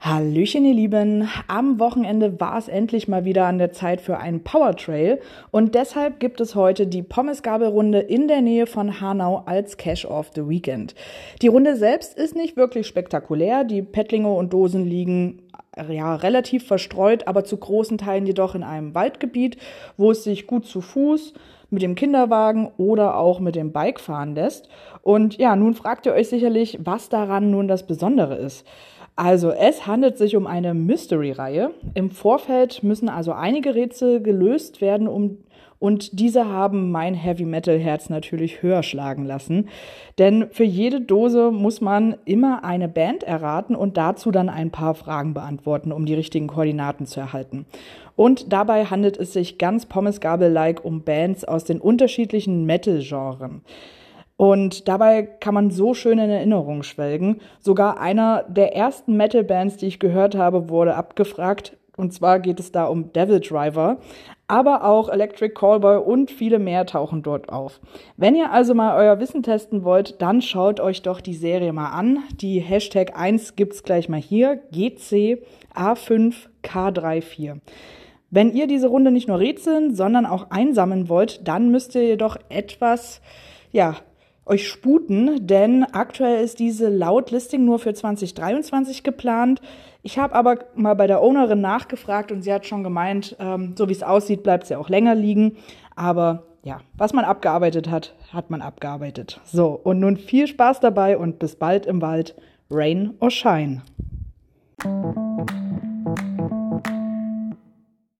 Hallöchen, ihr Lieben. Am Wochenende war es endlich mal wieder an der Zeit für einen Power Trail und deshalb gibt es heute die Pommesgabelrunde in der Nähe von Hanau als Cash of the Weekend. Die Runde selbst ist nicht wirklich spektakulär. Die Pettlinge und Dosen liegen ja, relativ verstreut, aber zu großen Teilen jedoch in einem Waldgebiet, wo es sich gut zu Fuß mit dem Kinderwagen oder auch mit dem Bike fahren lässt. Und ja, nun fragt ihr euch sicherlich, was daran nun das Besondere ist. Also, es handelt sich um eine Mystery-Reihe. Im Vorfeld müssen also einige Rätsel gelöst werden, um und diese haben mein Heavy Metal Herz natürlich höher schlagen lassen. Denn für jede Dose muss man immer eine Band erraten und dazu dann ein paar Fragen beantworten, um die richtigen Koordinaten zu erhalten. Und dabei handelt es sich ganz Pommesgabel-like um Bands aus den unterschiedlichen Metal-Genren. Und dabei kann man so schön in Erinnerung schwelgen. Sogar einer der ersten Metal-Bands, die ich gehört habe, wurde abgefragt. Und zwar geht es da um Devil Driver. Aber auch Electric Callboy und viele mehr tauchen dort auf. Wenn ihr also mal euer Wissen testen wollt, dann schaut euch doch die Serie mal an. Die Hashtag 1 gibt's gleich mal hier. GC A5K34. Wenn ihr diese Runde nicht nur rätseln, sondern auch einsammeln wollt, dann müsst ihr jedoch etwas, ja, euch sputen, denn aktuell ist diese laut Listing nur für 2023 geplant. Ich habe aber mal bei der Ownerin nachgefragt und sie hat schon gemeint, ähm, so wie es aussieht, bleibt sie auch länger liegen. Aber ja, was man abgearbeitet hat, hat man abgearbeitet. So, und nun viel Spaß dabei und bis bald im Wald. Rain or Shine.